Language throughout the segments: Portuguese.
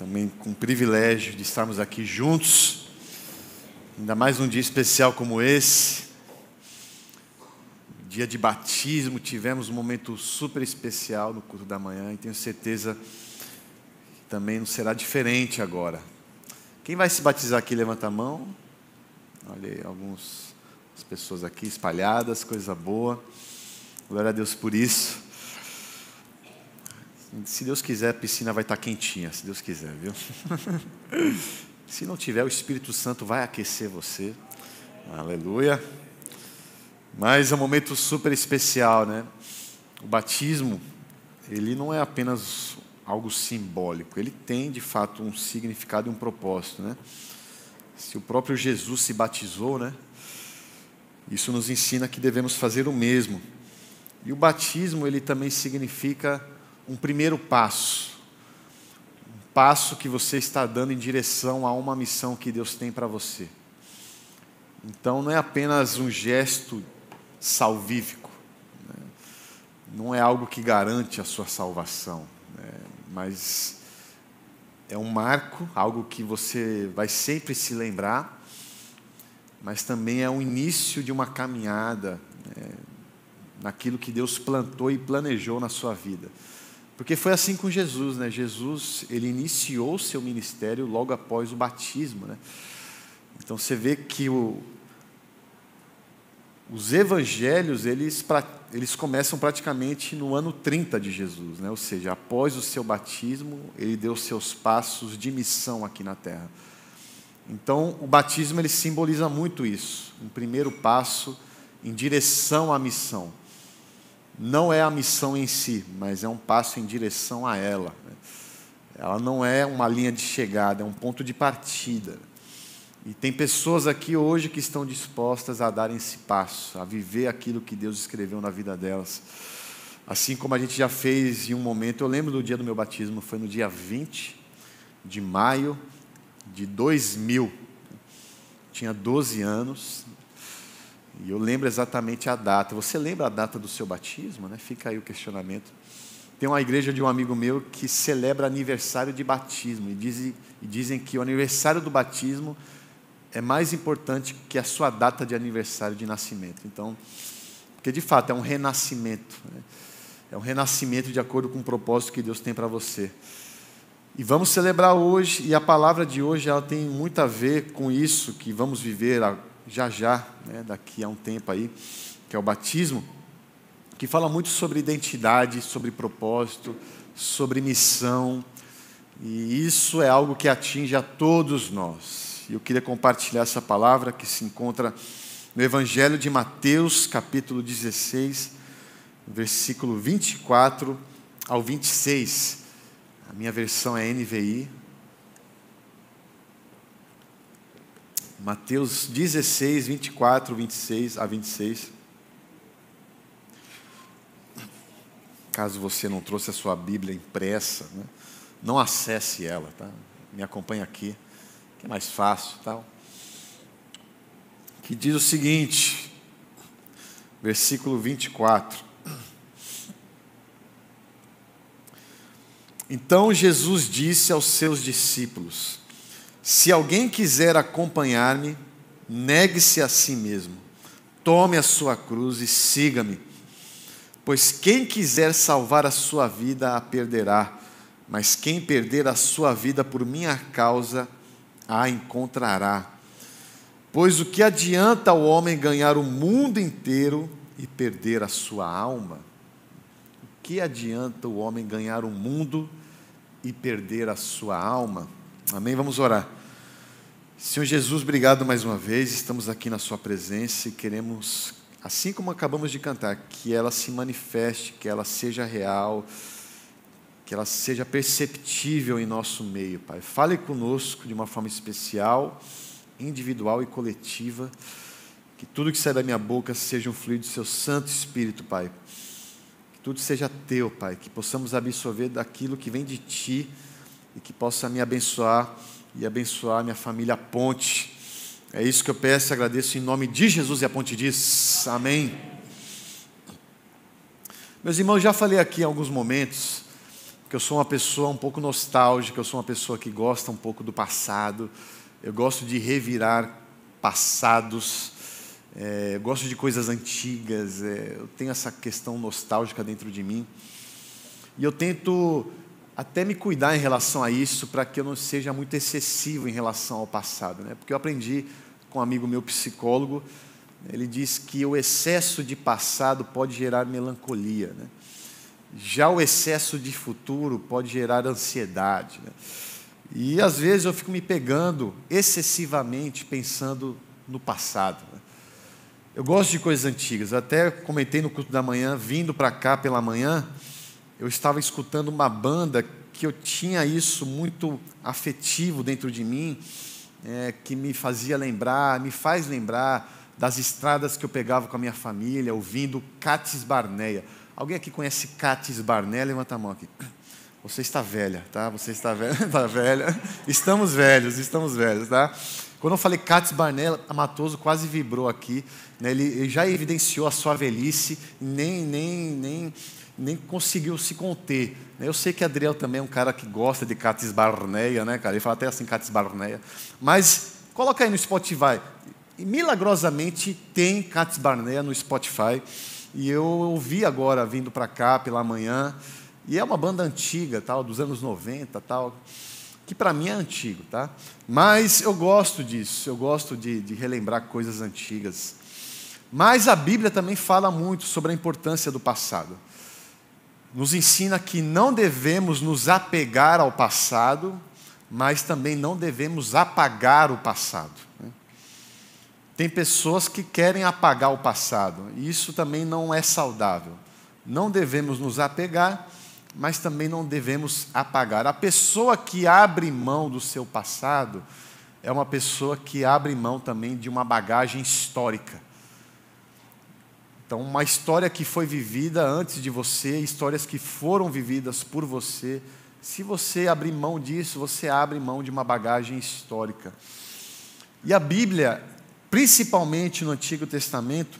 também com o privilégio de estarmos aqui juntos, ainda mais um dia especial como esse, dia de batismo, tivemos um momento super especial no culto da manhã e tenho certeza que também não será diferente agora. Quem vai se batizar aqui, levanta a mão. Olha aí, algumas pessoas aqui espalhadas, coisa boa. Glória a Deus por isso. Se Deus quiser, a piscina vai estar quentinha, se Deus quiser, viu? se não tiver, o Espírito Santo vai aquecer você. Aleluia. Mas é um momento super especial, né? O batismo, ele não é apenas algo simbólico, ele tem de fato um significado e um propósito, né? Se o próprio Jesus se batizou, né? Isso nos ensina que devemos fazer o mesmo. E o batismo, ele também significa um primeiro passo. Um passo que você está dando em direção a uma missão que Deus tem para você. Então não é apenas um gesto salvífico, né? não é algo que garante a sua salvação, né? mas é um marco, algo que você vai sempre se lembrar, mas também é o início de uma caminhada né? naquilo que Deus plantou e planejou na sua vida. Porque foi assim com Jesus, né? Jesus, ele iniciou seu ministério logo após o batismo, né? Então você vê que o, os evangelhos, eles, eles começam praticamente no ano 30 de Jesus, né? ou seja, após o seu batismo, ele deu seus passos de missão aqui na terra. Então, o batismo ele simboliza muito isso, um primeiro passo em direção à missão não é a missão em si, mas é um passo em direção a ela. Ela não é uma linha de chegada, é um ponto de partida. E tem pessoas aqui hoje que estão dispostas a dar esse passo, a viver aquilo que Deus escreveu na vida delas. Assim como a gente já fez em um momento, eu lembro do dia do meu batismo, foi no dia 20 de maio de 2000. Tinha 12 anos, e eu lembro exatamente a data. Você lembra a data do seu batismo? Né? Fica aí o questionamento. Tem uma igreja de um amigo meu que celebra aniversário de batismo. E dizem, e dizem que o aniversário do batismo é mais importante que a sua data de aniversário de nascimento. Então, porque de fato é um renascimento. Né? É um renascimento de acordo com o propósito que Deus tem para você. E vamos celebrar hoje, e a palavra de hoje ela tem muito a ver com isso que vamos viver já já, né, daqui a um tempo aí, que é o batismo, que fala muito sobre identidade, sobre propósito, sobre missão, e isso é algo que atinge a todos nós. E eu queria compartilhar essa palavra que se encontra no Evangelho de Mateus, capítulo 16, versículo 24 ao 26. A minha versão é NVI, Mateus 16, 24, 26 a 26. Caso você não trouxe a sua Bíblia impressa, né? não acesse ela, tá? Me acompanhe aqui, que é mais fácil, tal. Que diz o seguinte, versículo 24. Então Jesus disse aos seus discípulos: se alguém quiser acompanhar-me, negue-se a si mesmo, tome a sua cruz e siga-me. Pois quem quiser salvar a sua vida a perderá, mas quem perder a sua vida por minha causa a encontrará. Pois o que adianta o homem ganhar o mundo inteiro e perder a sua alma? O que adianta o homem ganhar o mundo e perder a sua alma? Amém? Vamos orar. Senhor Jesus, obrigado mais uma vez. Estamos aqui na Sua presença e queremos, assim como acabamos de cantar, que ela se manifeste, que ela seja real, que ela seja perceptível em nosso meio, Pai. Fale conosco de uma forma especial, individual e coletiva. Que tudo que sai da minha boca seja um fluido do Seu Santo Espírito, Pai. Que tudo seja Teu, Pai. Que possamos absorver daquilo que vem de Ti e que possa me abençoar e abençoar minha família Ponte. É isso que eu peço e agradeço em nome de Jesus e a Ponte diz amém. Meus irmãos, já falei aqui em alguns momentos porque eu sou uma pessoa um pouco nostálgica, eu sou uma pessoa que gosta um pouco do passado, eu gosto de revirar passados, é, eu gosto de coisas antigas, é, eu tenho essa questão nostálgica dentro de mim. E eu tento até me cuidar em relação a isso, para que eu não seja muito excessivo em relação ao passado. Né? Porque eu aprendi com um amigo meu psicólogo, ele diz que o excesso de passado pode gerar melancolia. Né? Já o excesso de futuro pode gerar ansiedade. Né? E às vezes eu fico me pegando excessivamente pensando no passado. Né? Eu gosto de coisas antigas. Até comentei no culto da manhã, vindo para cá pela manhã, eu estava escutando uma banda que eu tinha isso muito afetivo dentro de mim, é, que me fazia lembrar, me faz lembrar das estradas que eu pegava com a minha família, ouvindo Cates Barneia. Alguém aqui conhece Cates Barnea? Levanta a mão aqui. Você está velha, tá? Você está velha, está velha. Estamos velhos, estamos velhos, tá? Quando eu falei Cates Barnea, a Matoso quase vibrou aqui. Né? Ele, ele, já evidenciou a sua velhice, nem, nem, nem, nem conseguiu se conter. Né? Eu sei que Adriel também é um cara que gosta de Cates Barneia, né, cara? Ele fala até assim, Cates Barneia. Mas coloca aí no Spotify. E milagrosamente tem Cates Barneia no Spotify. E eu ouvi agora, vindo para cá pela manhã, e é uma banda antiga, tal, dos anos 90, tal, que para mim é antigo, tá? Mas eu gosto disso, eu gosto de, de relembrar coisas antigas. Mas a Bíblia também fala muito sobre a importância do passado. Nos ensina que não devemos nos apegar ao passado, mas também não devemos apagar o passado. Né? Tem pessoas que querem apagar o passado, e isso também não é saudável. Não devemos nos apegar, mas também não devemos apagar. A pessoa que abre mão do seu passado é uma pessoa que abre mão também de uma bagagem histórica. Então, uma história que foi vivida antes de você, histórias que foram vividas por você. Se você abrir mão disso, você abre mão de uma bagagem histórica. E a Bíblia Principalmente no Antigo Testamento,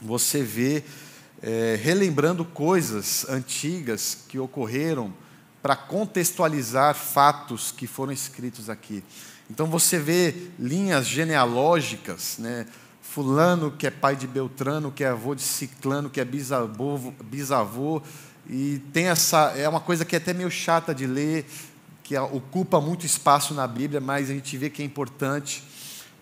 você vê é, relembrando coisas antigas que ocorreram para contextualizar fatos que foram escritos aqui. Então você vê linhas genealógicas, né? Fulano que é pai de Beltrano, que é avô de Ciclano, que é bisavô, bisavô e tem essa é uma coisa que é até meio chata de ler, que ocupa muito espaço na Bíblia, mas a gente vê que é importante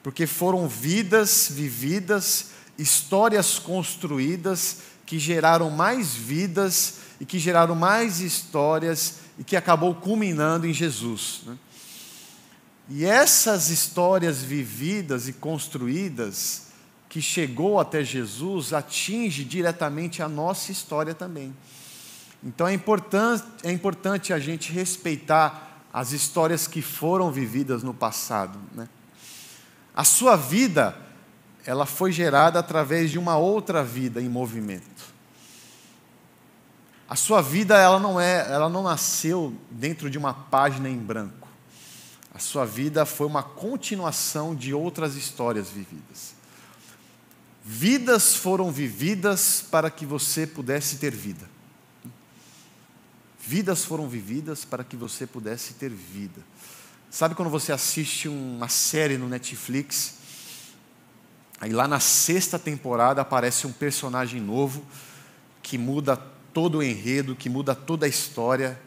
porque foram vidas vividas, histórias construídas que geraram mais vidas e que geraram mais histórias e que acabou culminando em Jesus. Né? E essas histórias vividas e construídas que chegou até Jesus atinge diretamente a nossa história também. Então é importante, é importante a gente respeitar as histórias que foram vividas no passado. Né? A sua vida, ela foi gerada através de uma outra vida em movimento. A sua vida, ela não é, ela não nasceu dentro de uma página em branco. A sua vida foi uma continuação de outras histórias vividas. Vidas foram vividas para que você pudesse ter vida. Vidas foram vividas para que você pudesse ter vida. Sabe quando você assiste uma série no Netflix, aí lá na sexta temporada aparece um personagem novo que muda todo o enredo, que muda toda a história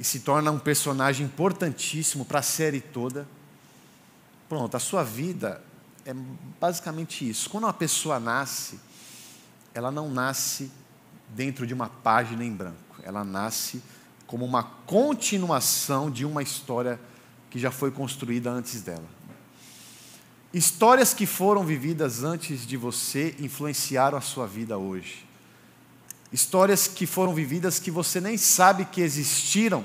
e se torna um personagem importantíssimo para a série toda. Pronto, a sua vida é basicamente isso. Quando uma pessoa nasce, ela não nasce dentro de uma página em branco, ela nasce como uma continuação de uma história que já foi construída antes dela. Histórias que foram vividas antes de você influenciaram a sua vida hoje. Histórias que foram vividas que você nem sabe que existiram,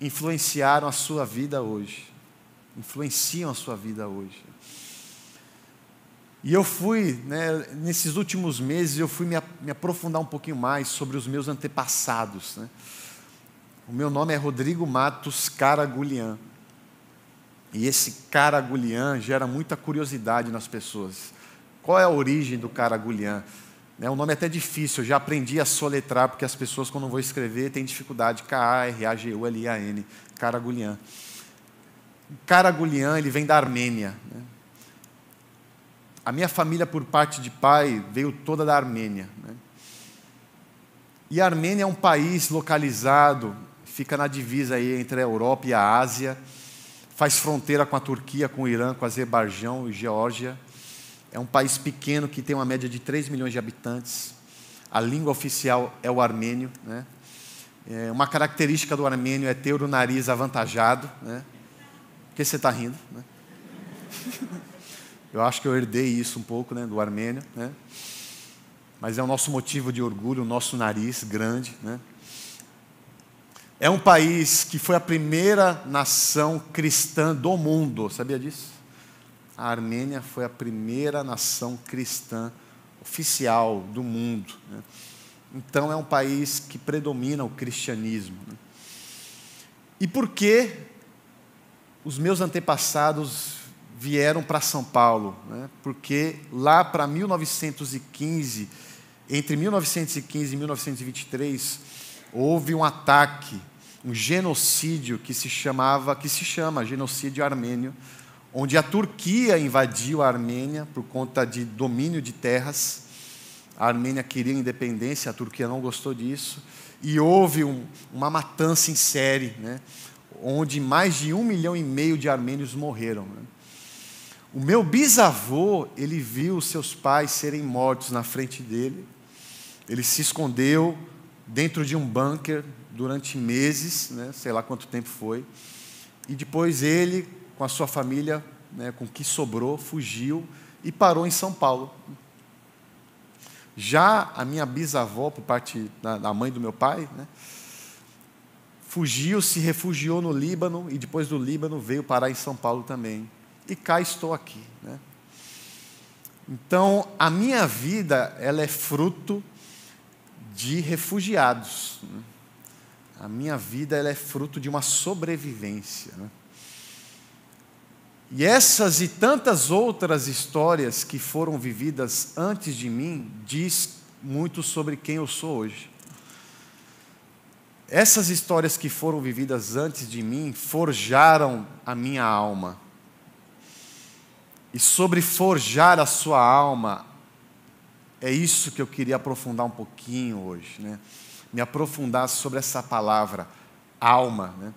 influenciaram a sua vida hoje. Influenciam a sua vida hoje. E eu fui, né, nesses últimos meses, eu fui me, me, aprofundar um pouquinho mais sobre os meus antepassados. Né? O meu nome é Rodrigo Matos Caragulian. E esse Caragulian gera muita curiosidade nas pessoas. Qual é a origem do Caragulian? É um nome até difícil, eu já aprendi a soletrar, porque as pessoas, quando vão escrever, têm dificuldade. K-A-R-A-G-U-L-I-A-N. Karagulian. Karagulian, ele vem da Armênia. Né? A minha família, por parte de pai, veio toda da Armênia. Né? E a Armênia é um país localizado, fica na divisa aí entre a Europa e a Ásia, faz fronteira com a Turquia, com o Irã, com o Azerbaijão e Geórgia. É um país pequeno que tem uma média de 3 milhões de habitantes. A língua oficial é o armênio. Né? É, uma característica do armênio é ter o nariz avantajado. Né? Por que você está rindo? Né? Eu acho que eu herdei isso um pouco né, do armênio. Né? Mas é o nosso motivo de orgulho, o nosso nariz grande. Né? É um país que foi a primeira nação cristã do mundo, sabia disso? a Armênia foi a primeira nação cristã oficial do mundo. Né? Então é um país que predomina o cristianismo. Né? E por que os meus antepassados vieram para São Paulo? Né? Porque lá para 1915, entre 1915 e 1923, houve um ataque, um genocídio que se chamava, que se chama genocídio armênio onde a Turquia invadiu a Armênia por conta de domínio de terras. A Armênia queria independência, a Turquia não gostou disso. E houve um, uma matança em série, né, onde mais de um milhão e meio de armênios morreram. Né. O meu bisavô, ele viu seus pais serem mortos na frente dele. Ele se escondeu dentro de um bunker durante meses, né, sei lá quanto tempo foi. E depois ele, com a sua família, né, com o que sobrou, fugiu e parou em São Paulo. Já a minha bisavó, por parte da, da mãe do meu pai, né, fugiu, se refugiou no Líbano e depois do Líbano veio parar em São Paulo também. E cá estou aqui. Né? Então, a minha vida ela é fruto de refugiados. Né? A minha vida ela é fruto de uma sobrevivência. Né? E essas e tantas outras histórias que foram vividas antes de mim diz muito sobre quem eu sou hoje. Essas histórias que foram vividas antes de mim forjaram a minha alma. E sobre forjar a sua alma, é isso que eu queria aprofundar um pouquinho hoje, né? Me aprofundar sobre essa palavra, alma, né?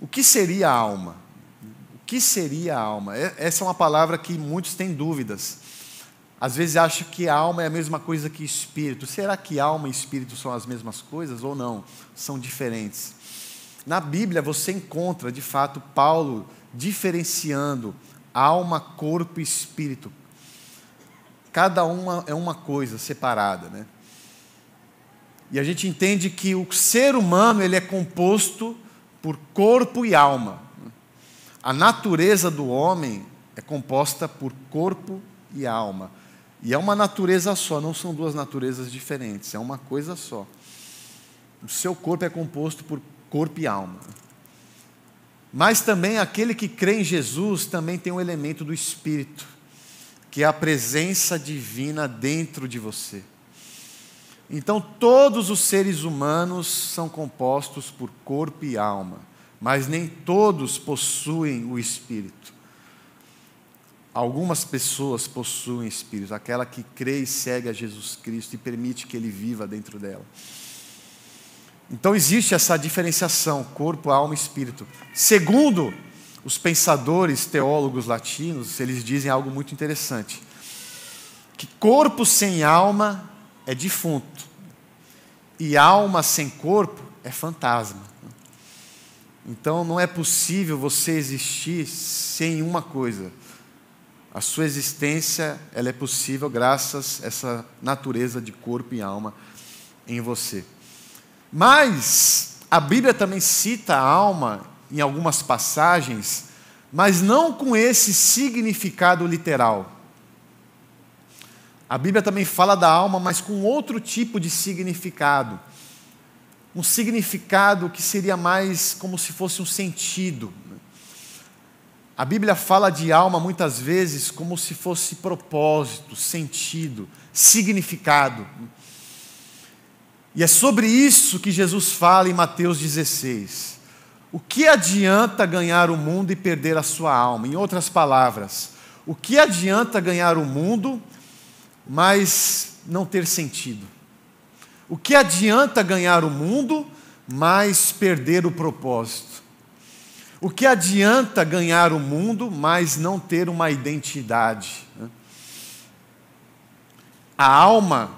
O que seria a alma? O que seria a alma? Essa é uma palavra que muitos têm dúvidas. Às vezes acham que alma é a mesma coisa que espírito. Será que alma e espírito são as mesmas coisas ou não? São diferentes. Na Bíblia você encontra, de fato, Paulo diferenciando alma, corpo e espírito. Cada uma é uma coisa separada, né? E a gente entende que o ser humano ele é composto por corpo e alma. A natureza do homem é composta por corpo e alma. E é uma natureza só, não são duas naturezas diferentes, é uma coisa só. O seu corpo é composto por corpo e alma. Mas também aquele que crê em Jesus também tem um elemento do espírito, que é a presença divina dentro de você. Então, todos os seres humanos são compostos por corpo e alma, mas nem todos possuem o espírito. Algumas pessoas possuem espírito, aquela que crê e segue a Jesus Cristo e permite que ele viva dentro dela. Então existe essa diferenciação, corpo, alma e espírito. Segundo os pensadores teólogos latinos, eles dizem algo muito interessante: que corpo sem alma é defunto. E alma sem corpo é fantasma. Então não é possível você existir sem uma coisa. A sua existência ela é possível graças a essa natureza de corpo e alma em você. Mas a Bíblia também cita a alma em algumas passagens, mas não com esse significado literal. A Bíblia também fala da alma, mas com outro tipo de significado. Um significado que seria mais como se fosse um sentido. A Bíblia fala de alma muitas vezes como se fosse propósito, sentido, significado. E é sobre isso que Jesus fala em Mateus 16. O que adianta ganhar o mundo e perder a sua alma? Em outras palavras, o que adianta ganhar o mundo, mas não ter sentido? O que adianta ganhar o mundo, mas perder o propósito? O que adianta ganhar o mundo, mas não ter uma identidade? A alma,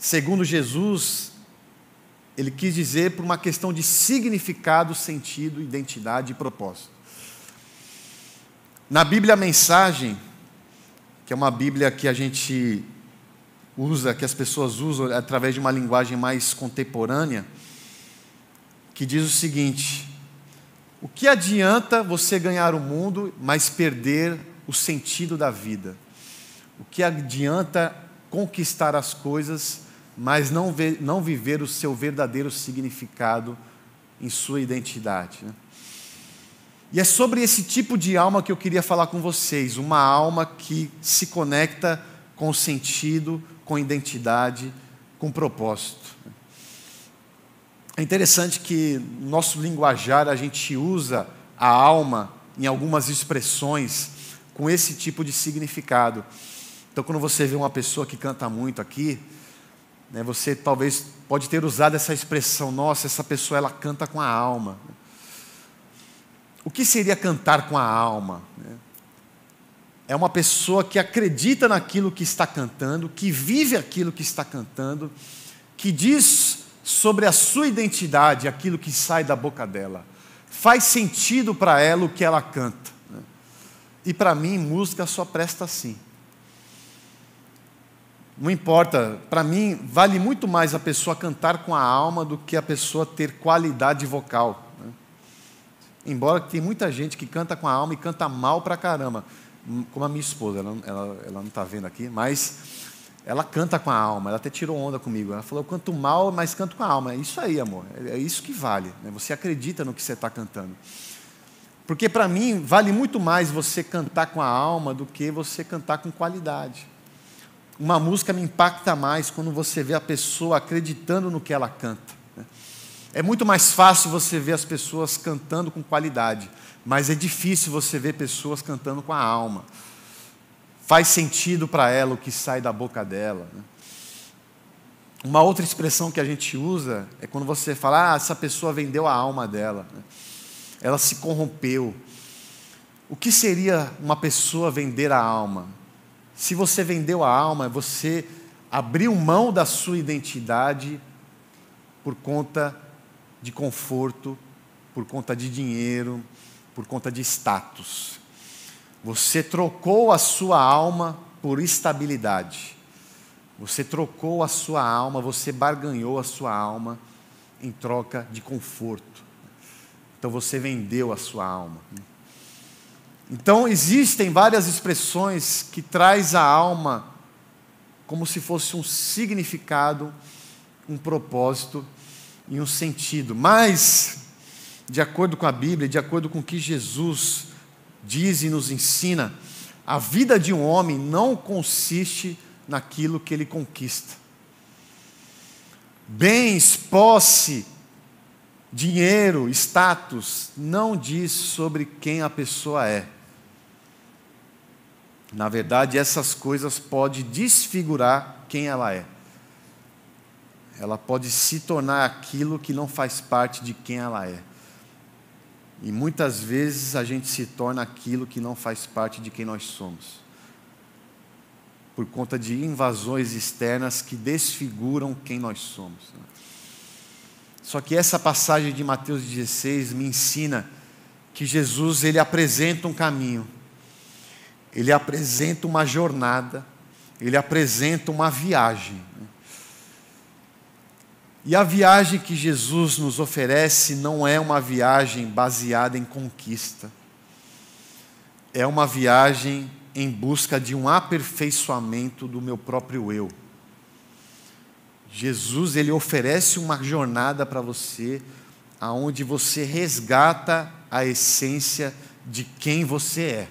segundo Jesus, ele quis dizer por uma questão de significado, sentido, identidade e propósito. Na Bíblia, a mensagem, que é uma Bíblia que a gente usa, que as pessoas usam através de uma linguagem mais contemporânea, que diz o seguinte: o que adianta você ganhar o mundo, mas perder o sentido da vida? O que adianta conquistar as coisas, mas não, não viver o seu verdadeiro significado em sua identidade? Né? E é sobre esse tipo de alma que eu queria falar com vocês, uma alma que se conecta com sentido, com identidade, com propósito. É interessante que no nosso linguajar a gente usa a alma em algumas expressões com esse tipo de significado. Então, quando você vê uma pessoa que canta muito aqui, você talvez pode ter usado essa expressão: nossa, essa pessoa ela canta com a alma. O que seria cantar com a alma? é uma pessoa que acredita naquilo que está cantando, que vive aquilo que está cantando, que diz sobre a sua identidade aquilo que sai da boca dela. Faz sentido para ela o que ela canta. Né? E para mim, música só presta assim. Não importa, para mim, vale muito mais a pessoa cantar com a alma do que a pessoa ter qualidade vocal. Né? Embora tem muita gente que canta com a alma e canta mal pra caramba como a minha esposa, ela, ela, ela não está vendo aqui, mas ela canta com a alma, ela até tirou onda comigo. Ela falou: Eu canto mal, mas canto com a alma. É isso aí, amor, é, é isso que vale. Né? Você acredita no que você está cantando. Porque para mim vale muito mais você cantar com a alma do que você cantar com qualidade. Uma música me impacta mais quando você vê a pessoa acreditando no que ela canta. Né? É muito mais fácil você ver as pessoas cantando com qualidade mas é difícil você ver pessoas cantando com a alma. Faz sentido para ela o que sai da boca dela. Né? Uma outra expressão que a gente usa é quando você fala, ah, essa pessoa vendeu a alma dela, né? ela se corrompeu. O que seria uma pessoa vender a alma? Se você vendeu a alma, você abriu mão da sua identidade por conta de conforto, por conta de dinheiro, por conta de status. Você trocou a sua alma por estabilidade. Você trocou a sua alma, você barganhou a sua alma em troca de conforto. Então você vendeu a sua alma. Então existem várias expressões que traz a alma como se fosse um significado, um propósito e um sentido. Mas de acordo com a Bíblia, de acordo com o que Jesus diz e nos ensina, a vida de um homem não consiste naquilo que ele conquista. Bens, posse, dinheiro, status, não diz sobre quem a pessoa é. Na verdade, essas coisas podem desfigurar quem ela é. Ela pode se tornar aquilo que não faz parte de quem ela é. E muitas vezes a gente se torna aquilo que não faz parte de quem nós somos. Por conta de invasões externas que desfiguram quem nós somos. Só que essa passagem de Mateus 16 me ensina que Jesus ele apresenta um caminho. Ele apresenta uma jornada, ele apresenta uma viagem. E a viagem que Jesus nos oferece não é uma viagem baseada em conquista, é uma viagem em busca de um aperfeiçoamento do meu próprio eu. Jesus, ele oferece uma jornada para você aonde você resgata a essência de quem você é.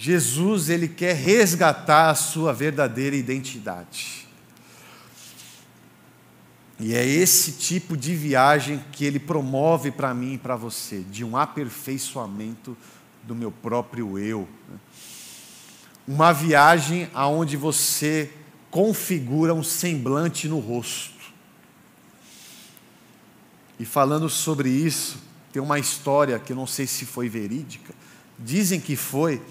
Jesus, ele quer resgatar a sua verdadeira identidade. E é esse tipo de viagem que ele promove para mim e para você, de um aperfeiçoamento do meu próprio eu. Uma viagem aonde você configura um semblante no rosto. E falando sobre isso, tem uma história que eu não sei se foi verídica, dizem que foi,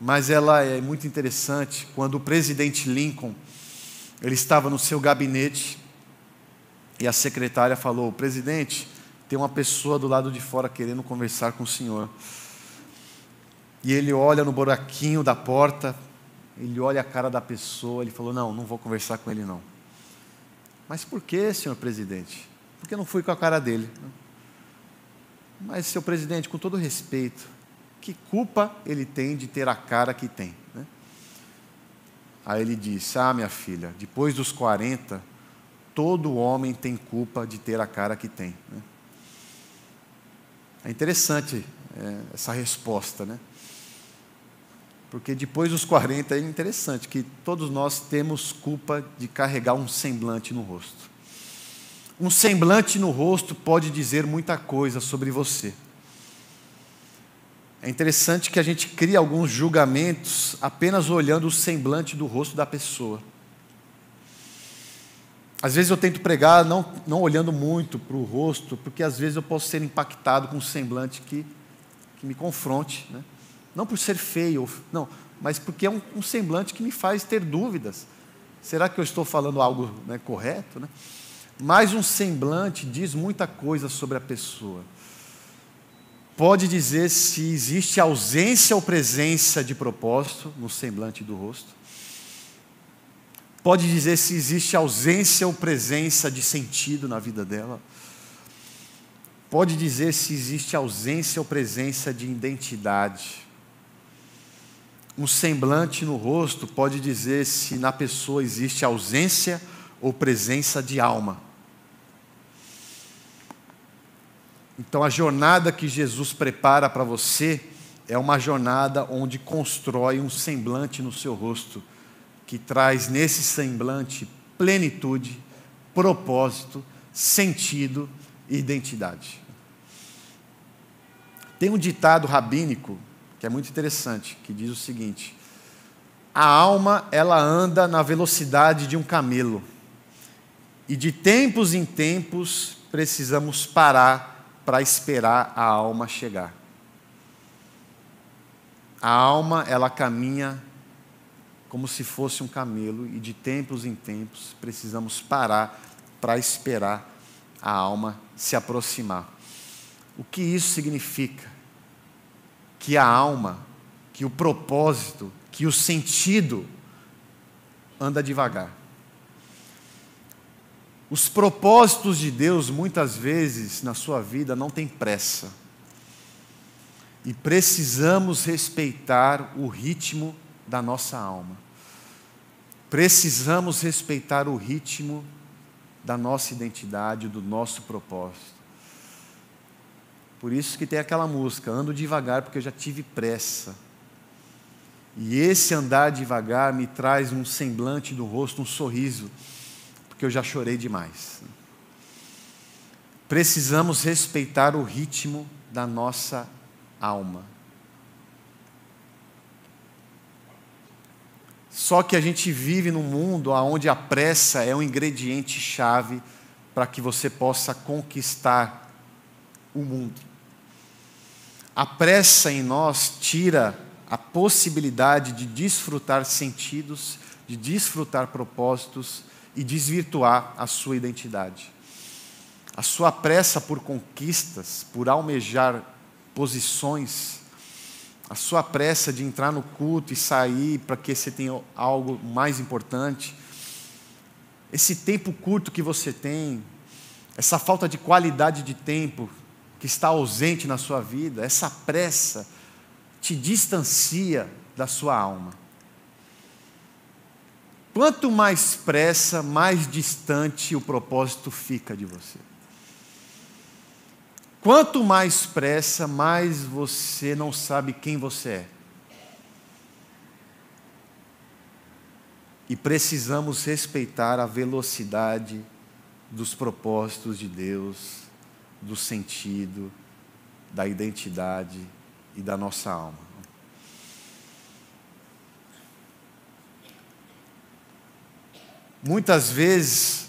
mas ela é muito interessante. Quando o presidente Lincoln ele estava no seu gabinete e a secretária falou: Presidente, tem uma pessoa do lado de fora querendo conversar com o senhor. E ele olha no buraquinho da porta, ele olha a cara da pessoa, ele falou: Não, não vou conversar com ele não. Mas por que, senhor presidente? Porque não fui com a cara dele. Mas, senhor presidente, com todo respeito, que culpa ele tem de ter a cara que tem? Né? Aí ele disse: Ah, minha filha, depois dos 40, todo homem tem culpa de ter a cara que tem. Né? É interessante é, essa resposta, né? Porque depois dos 40 é interessante que todos nós temos culpa de carregar um semblante no rosto. Um semblante no rosto pode dizer muita coisa sobre você. É interessante que a gente cria alguns julgamentos apenas olhando o semblante do rosto da pessoa. Às vezes eu tento pregar não, não olhando muito para o rosto, porque às vezes eu posso ser impactado com um semblante que, que me confronte. Né? Não por ser feio, não, mas porque é um, um, semblante que me faz ter dúvidas. Será que eu estou falando algo né, correto? Né? Mas um semblante diz muita coisa sobre a pessoa. Pode dizer se existe ausência ou presença de propósito no semblante do rosto pode dizer se existe ausência ou presença de sentido na vida dela. Pode dizer se existe ausência ou presença de identidade. Um semblante no rosto pode dizer se na pessoa existe ausência ou presença de alma. Então, a jornada que Jesus prepara para você é uma jornada onde constrói um semblante no seu rosto que traz nesse semblante plenitude, propósito, sentido e identidade. Tem um ditado rabínico que é muito interessante, que diz o seguinte: A alma, ela anda na velocidade de um camelo. E de tempos em tempos precisamos parar para esperar a alma chegar. A alma, ela caminha como se fosse um camelo, e de tempos em tempos precisamos parar para esperar a alma se aproximar. O que isso significa? Que a alma, que o propósito, que o sentido anda devagar. Os propósitos de Deus, muitas vezes na sua vida, não têm pressa. E precisamos respeitar o ritmo da nossa alma. Precisamos respeitar o ritmo da nossa identidade, do nosso propósito. Por isso que tem aquela música, ando devagar porque eu já tive pressa. E esse andar devagar me traz um semblante do rosto, um sorriso, porque eu já chorei demais. Precisamos respeitar o ritmo da nossa alma. Só que a gente vive num mundo onde a pressa é um ingrediente chave para que você possa conquistar o mundo. A pressa em nós tira a possibilidade de desfrutar sentidos, de desfrutar propósitos e desvirtuar a sua identidade. A sua pressa por conquistas, por almejar posições, a sua pressa de entrar no culto e sair para que você tenha algo mais importante, esse tempo curto que você tem, essa falta de qualidade de tempo que está ausente na sua vida, essa pressa te distancia da sua alma. Quanto mais pressa, mais distante o propósito fica de você. Quanto mais pressa, mais você não sabe quem você é. E precisamos respeitar a velocidade dos propósitos de Deus, do sentido, da identidade e da nossa alma. Muitas vezes,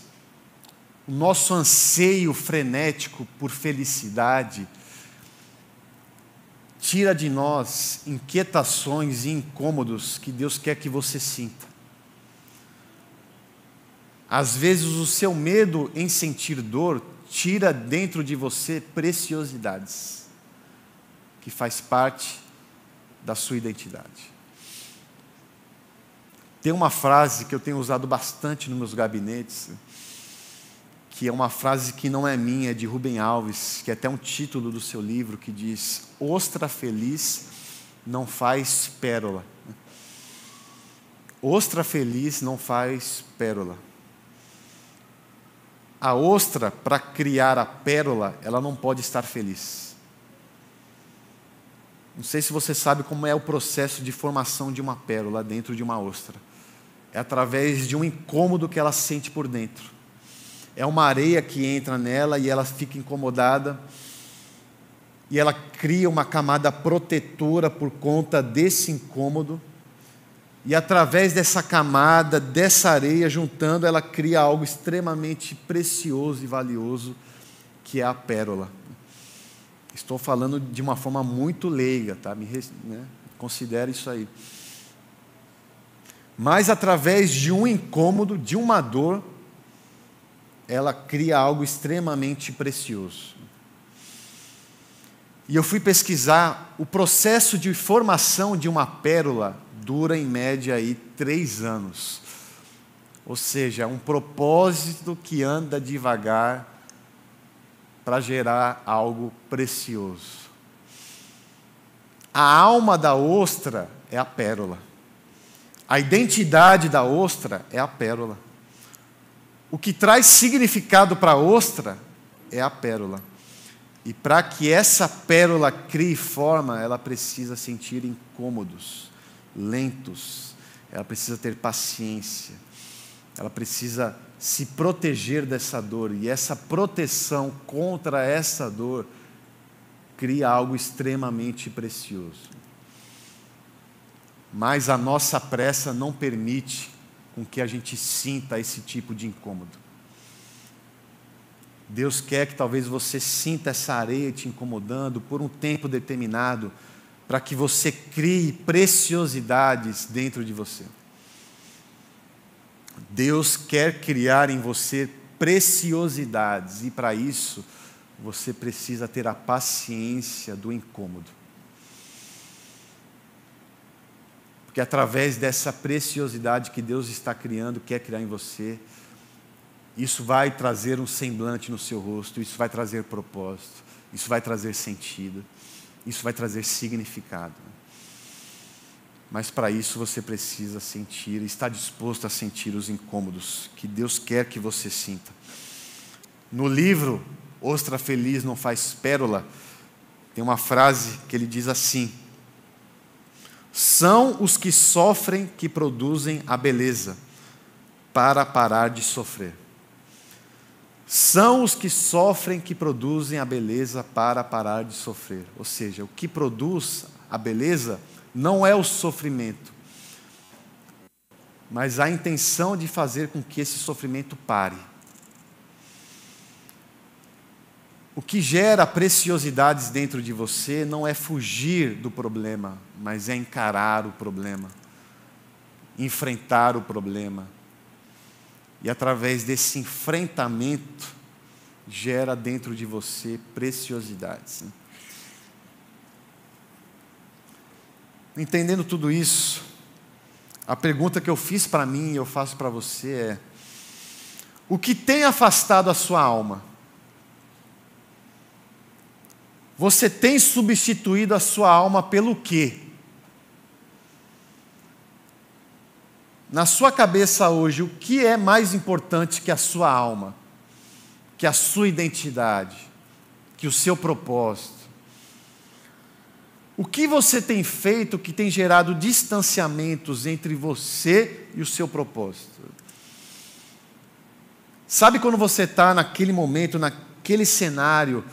o nosso anseio frenético por felicidade tira de nós inquietações e incômodos que Deus quer que você sinta. Às vezes, o seu medo em sentir dor tira dentro de você preciosidades, que faz parte da sua identidade. Tem uma frase que eu tenho usado bastante nos meus gabinetes, que é uma frase que não é minha, é de Rubem Alves, que é até um título do seu livro, que diz: Ostra feliz não faz pérola. Ostra feliz não faz pérola. A ostra, para criar a pérola, ela não pode estar feliz. Não sei se você sabe como é o processo de formação de uma pérola dentro de uma ostra. É através de um incômodo que ela sente por dentro. É uma areia que entra nela e ela fica incomodada. E ela cria uma camada protetora por conta desse incômodo. E através dessa camada, dessa areia, juntando, ela cria algo extremamente precioso e valioso, que é a pérola. Estou falando de uma forma muito leiga, tá? Me, né? Isso aí. Mas através de um incômodo, de uma dor, ela cria algo extremamente precioso. E eu fui pesquisar o processo de formação de uma pérola dura em média aí três anos. Ou seja, um propósito que anda devagar para gerar algo precioso. A alma da ostra é a pérola. A identidade da ostra é a pérola. O que traz significado para a ostra é a pérola. E para que essa pérola crie forma, ela precisa sentir incômodos lentos, ela precisa ter paciência, ela precisa se proteger dessa dor, e essa proteção contra essa dor cria algo extremamente precioso. Mas a nossa pressa não permite com que a gente sinta esse tipo de incômodo. Deus quer que talvez você sinta essa areia te incomodando por um tempo determinado, para que você crie preciosidades dentro de você. Deus quer criar em você preciosidades e para isso você precisa ter a paciência do incômodo. Porque através dessa preciosidade que Deus está criando, quer criar em você, isso vai trazer um semblante no seu rosto, isso vai trazer propósito, isso vai trazer sentido isso vai trazer significado. Mas para isso você precisa sentir, estar disposto a sentir os incômodos que Deus quer que você sinta. No livro Ostra Feliz Não Faz Pérola, tem uma frase que ele diz assim: São os que sofrem que produzem a beleza, para parar de sofrer. São os que sofrem que produzem a beleza para parar de sofrer. Ou seja, o que produz a beleza não é o sofrimento, mas a intenção de fazer com que esse sofrimento pare. O que gera preciosidades dentro de você não é fugir do problema, mas é encarar o problema, enfrentar o problema e através desse enfrentamento, gera dentro de você preciosidades. Né? Entendendo tudo isso, a pergunta que eu fiz para mim e eu faço para você é: o que tem afastado a sua alma? Você tem substituído a sua alma pelo quê? na sua cabeça hoje, o que é mais importante que a sua alma, que a sua identidade, que o seu propósito? O que você tem feito que tem gerado distanciamentos entre você e o seu propósito? Sabe quando você está naquele momento, naquele cenário,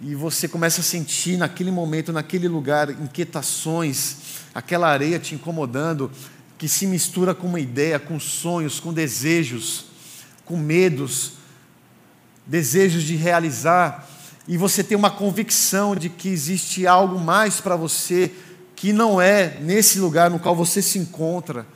e você começa a sentir naquele momento, naquele lugar, inquietações, aquela areia te incomodando, que se mistura com uma ideia, com sonhos, com desejos, com medos, desejos de realizar, e você tem uma convicção de que existe algo mais para você que não é nesse lugar no qual você se encontra.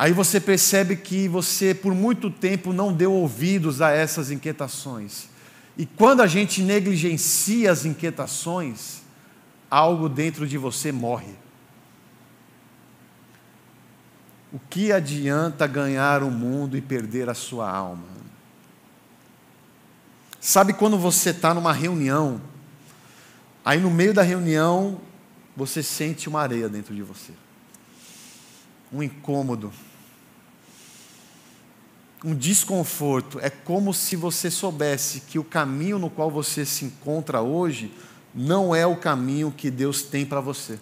Aí você percebe que você, por muito tempo, não deu ouvidos a essas inquietações. E quando a gente negligencia as inquietações, algo dentro de você morre. O que adianta ganhar o mundo e perder a sua alma? Sabe quando você está numa reunião, aí no meio da reunião você sente uma areia dentro de você, um incômodo, um desconforto. É como se você soubesse que o caminho no qual você se encontra hoje não é o caminho que Deus tem para você.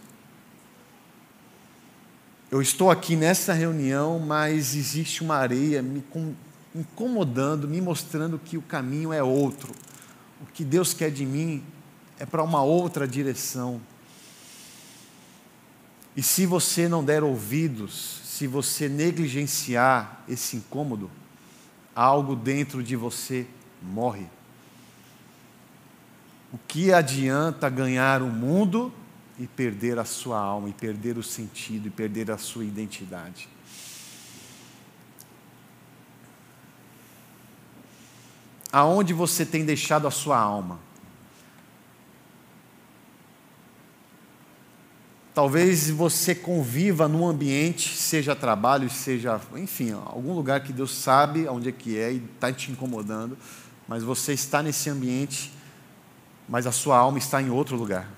Eu estou aqui nessa reunião, mas existe uma areia me incomodando, me mostrando que o caminho é outro. O que Deus quer de mim é para uma outra direção. E se você não der ouvidos, se você negligenciar esse incômodo, algo dentro de você morre. O que adianta ganhar o mundo e perder a sua alma, e perder o sentido, e perder a sua identidade? Aonde você tem deixado a sua alma? Talvez você conviva num ambiente, seja trabalho, seja, enfim, algum lugar que Deus sabe onde é que é e está te incomodando, mas você está nesse ambiente mas a sua alma está em outro lugar.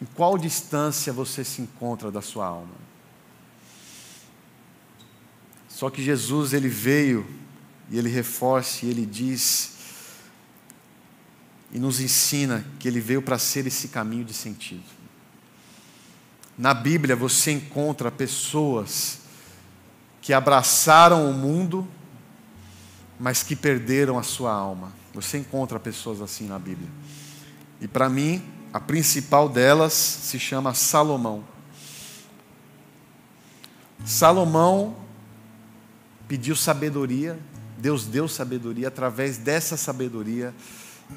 Em qual distância você se encontra da sua alma? Só que Jesus ele veio e ele reforça e ele diz e nos ensina que ele veio para ser esse caminho de sentido. Na Bíblia você encontra pessoas que abraçaram o mundo mas que perderam a sua alma. Você encontra pessoas assim na Bíblia. E para mim, a principal delas se chama Salomão. Salomão pediu sabedoria, Deus deu sabedoria, através dessa sabedoria,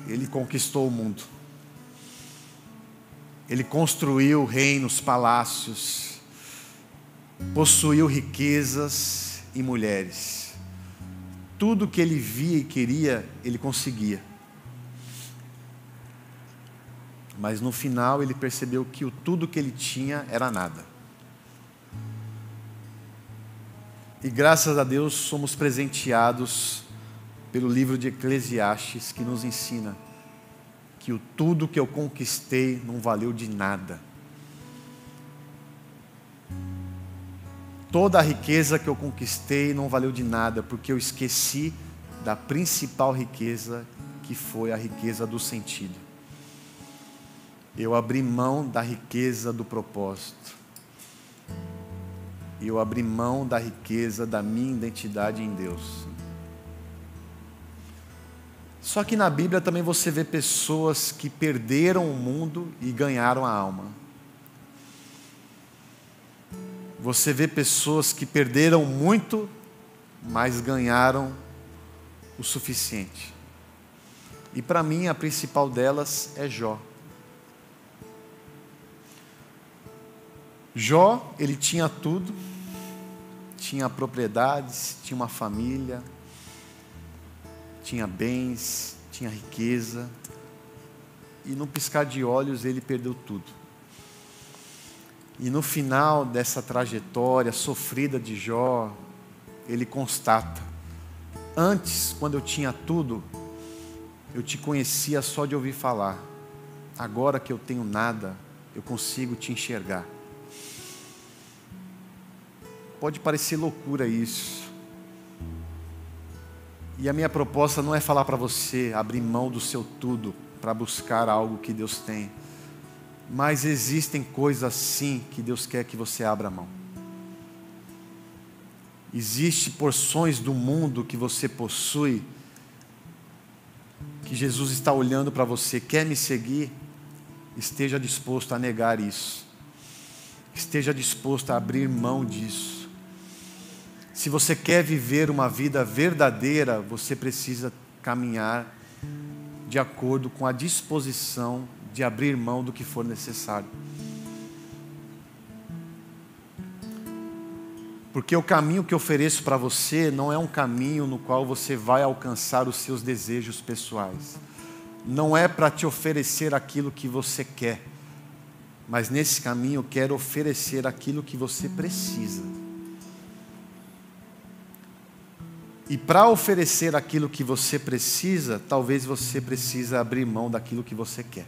ele conquistou o mundo. Ele construiu reinos, palácios, possuiu riquezas e mulheres tudo que ele via e queria, ele conseguia. Mas no final ele percebeu que o tudo que ele tinha era nada. E graças a Deus somos presenteados pelo livro de Eclesiastes que nos ensina que o tudo que eu conquistei não valeu de nada Toda a riqueza que eu conquistei não valeu de nada, porque eu esqueci da principal riqueza, que foi a riqueza do sentido. Eu abri mão da riqueza do propósito. Eu abri mão da riqueza da minha identidade em Deus. Só que na Bíblia também você vê pessoas que perderam o mundo e ganharam a alma. Você vê pessoas que perderam muito, mas ganharam o suficiente. E para mim a principal delas é Jó. Jó, ele tinha tudo, tinha propriedades, tinha uma família, tinha bens, tinha riqueza, e no piscar de olhos ele perdeu tudo. E no final dessa trajetória sofrida de Jó, ele constata: antes, quando eu tinha tudo, eu te conhecia só de ouvir falar. Agora que eu tenho nada, eu consigo te enxergar. Pode parecer loucura isso. E a minha proposta não é falar para você abrir mão do seu tudo para buscar algo que Deus tem. Mas existem coisas sim que Deus quer que você abra mão. Existem porções do mundo que você possui que Jesus está olhando para você, quer me seguir? Esteja disposto a negar isso. Esteja disposto a abrir mão disso. Se você quer viver uma vida verdadeira, você precisa caminhar de acordo com a disposição de abrir mão do que for necessário. Porque o caminho que ofereço para você não é um caminho no qual você vai alcançar os seus desejos pessoais. Não é para te oferecer aquilo que você quer. Mas nesse caminho eu quero oferecer aquilo que você precisa. E para oferecer aquilo que você precisa, talvez você precisa abrir mão daquilo que você quer.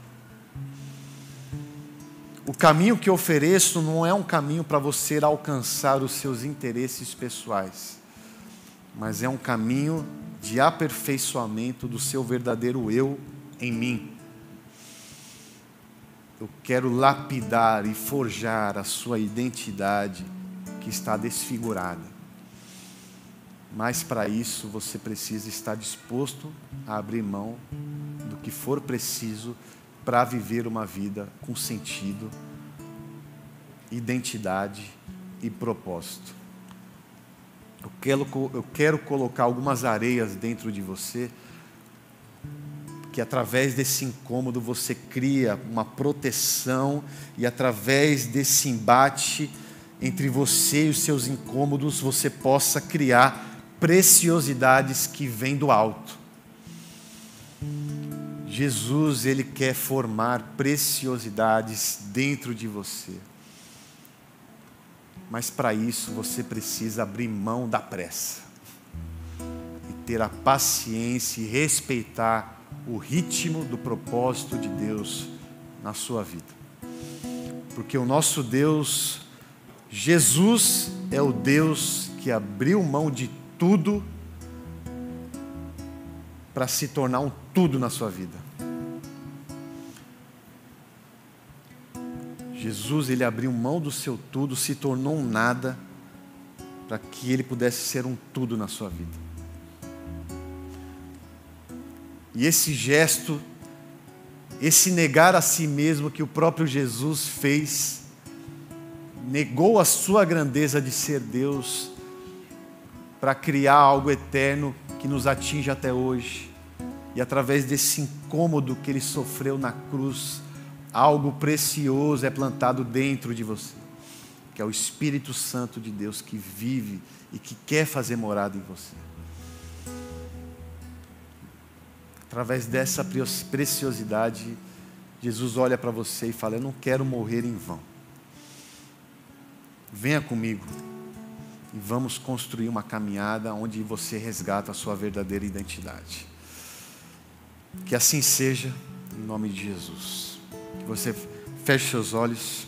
O caminho que ofereço não é um caminho para você alcançar os seus interesses pessoais, mas é um caminho de aperfeiçoamento do seu verdadeiro eu em mim. Eu quero lapidar e forjar a sua identidade que está desfigurada. Mas para isso você precisa estar disposto a abrir mão do que for preciso para viver uma vida com sentido, identidade e propósito. Eu quero, eu quero colocar algumas areias dentro de você, que através desse incômodo você cria uma proteção, e através desse embate entre você e os seus incômodos, você possa criar preciosidades que vêm do alto. Jesus, ele quer formar preciosidades dentro de você. Mas para isso você precisa abrir mão da pressa e ter a paciência e respeitar o ritmo do propósito de Deus na sua vida. Porque o nosso Deus, Jesus, é o Deus que abriu mão de tudo para se tornar um tudo na sua vida. Jesus, ele abriu mão do seu tudo, se tornou um nada, para que ele pudesse ser um tudo na sua vida. E esse gesto, esse negar a si mesmo que o próprio Jesus fez, negou a sua grandeza de ser Deus, para criar algo eterno que nos atinge até hoje. E através desse incômodo que ele sofreu na cruz, algo precioso é plantado dentro de você, que é o Espírito Santo de Deus que vive e que quer fazer morada em você. Através dessa preciosidade, Jesus olha para você e fala: Eu não quero morrer em vão. Venha comigo e vamos construir uma caminhada onde você resgata a sua verdadeira identidade. Que assim seja, em nome de Jesus. Que você feche seus olhos.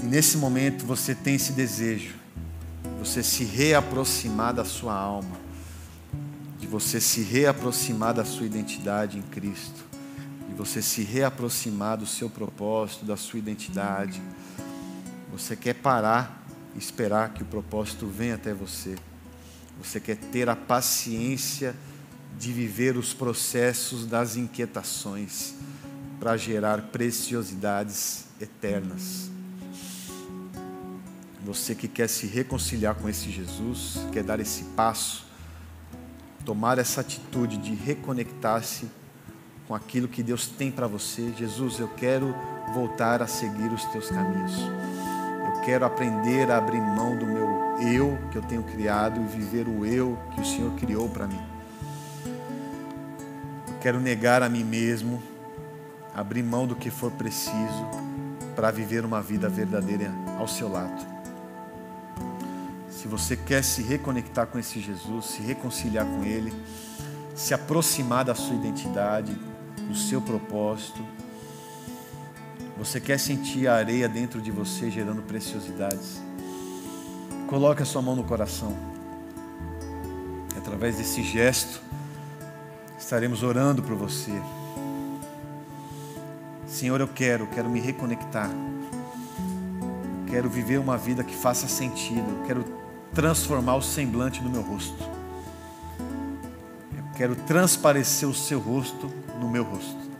E nesse momento você tem esse desejo, você se reaproximar da sua alma, de você se reaproximar da sua identidade em Cristo, de você se reaproximar do seu propósito, da sua identidade. Você quer parar e esperar que o propósito venha até você. Você quer ter a paciência de viver os processos das inquietações para gerar preciosidades eternas. Você que quer se reconciliar com esse Jesus, quer dar esse passo, tomar essa atitude de reconectar-se com aquilo que Deus tem para você. Jesus, eu quero voltar a seguir os teus caminhos. Eu quero aprender a abrir mão do meu eu que eu tenho criado e viver o eu que o Senhor criou para mim. Quero negar a mim mesmo, abrir mão do que for preciso para viver uma vida verdadeira ao seu lado. Se você quer se reconectar com esse Jesus, se reconciliar com Ele, se aproximar da sua identidade, do seu propósito, você quer sentir a areia dentro de você gerando preciosidades, coloque a sua mão no coração. Através desse gesto, estaremos orando por você. Senhor, eu quero, quero me reconectar. Quero viver uma vida que faça sentido. Quero transformar o semblante do meu rosto. Eu quero transparecer o seu rosto no meu rosto.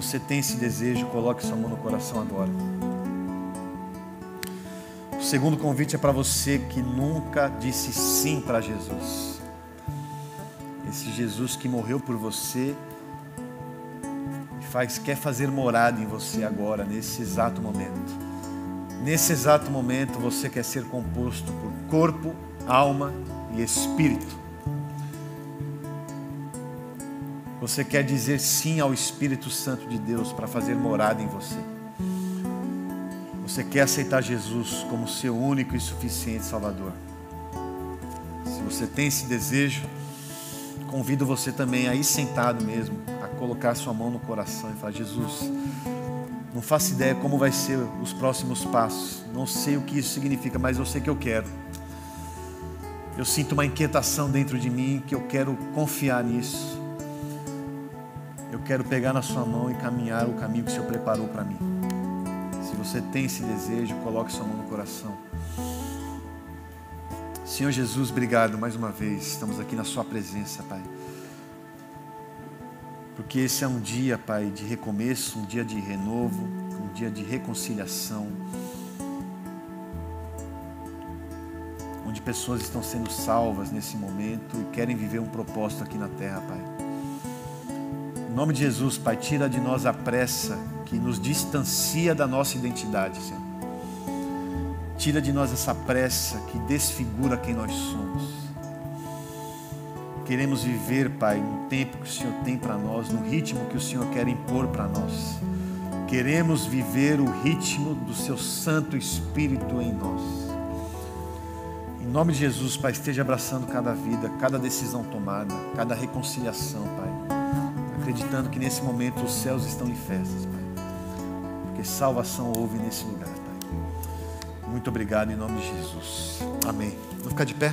Você tem esse desejo, coloque sua mão no coração agora. O segundo convite é para você que nunca disse sim para Jesus. Esse Jesus que morreu por você faz, quer fazer morada em você agora, nesse exato momento. Nesse exato momento você quer ser composto por corpo, alma e espírito. Você quer dizer sim ao Espírito Santo de Deus para fazer morada em você. Você quer aceitar Jesus como seu único e suficiente Salvador. Se você tem esse desejo, convido você também a ir sentado mesmo, a colocar sua mão no coração e falar: Jesus, não faço ideia como vai ser os próximos passos, não sei o que isso significa, mas eu sei que eu quero. Eu sinto uma inquietação dentro de mim que eu quero confiar nisso. Eu quero pegar na sua mão e caminhar o caminho que o Senhor preparou para mim. Se você tem esse desejo, coloque sua mão no coração. Senhor Jesus, obrigado mais uma vez. Estamos aqui na Sua presença, Pai. Porque esse é um dia, Pai, de recomeço, um dia de renovo, um dia de reconciliação. Onde pessoas estão sendo salvas nesse momento e querem viver um propósito aqui na terra, Pai. Nome de Jesus, Pai, tira de nós a pressa que nos distancia da nossa identidade, Senhor. Tira de nós essa pressa que desfigura quem nós somos. Queremos viver, Pai, no tempo que o Senhor tem para nós, no ritmo que o Senhor quer impor para nós. Queremos viver o ritmo do Seu Santo Espírito em nós. Em nome de Jesus, Pai, esteja abraçando cada vida, cada decisão tomada, cada reconciliação, Pai. Acreditando que nesse momento os céus estão em festas, Pai. Porque salvação houve nesse lugar. Muito obrigado em nome de Jesus. Amém. Vamos ficar de pé?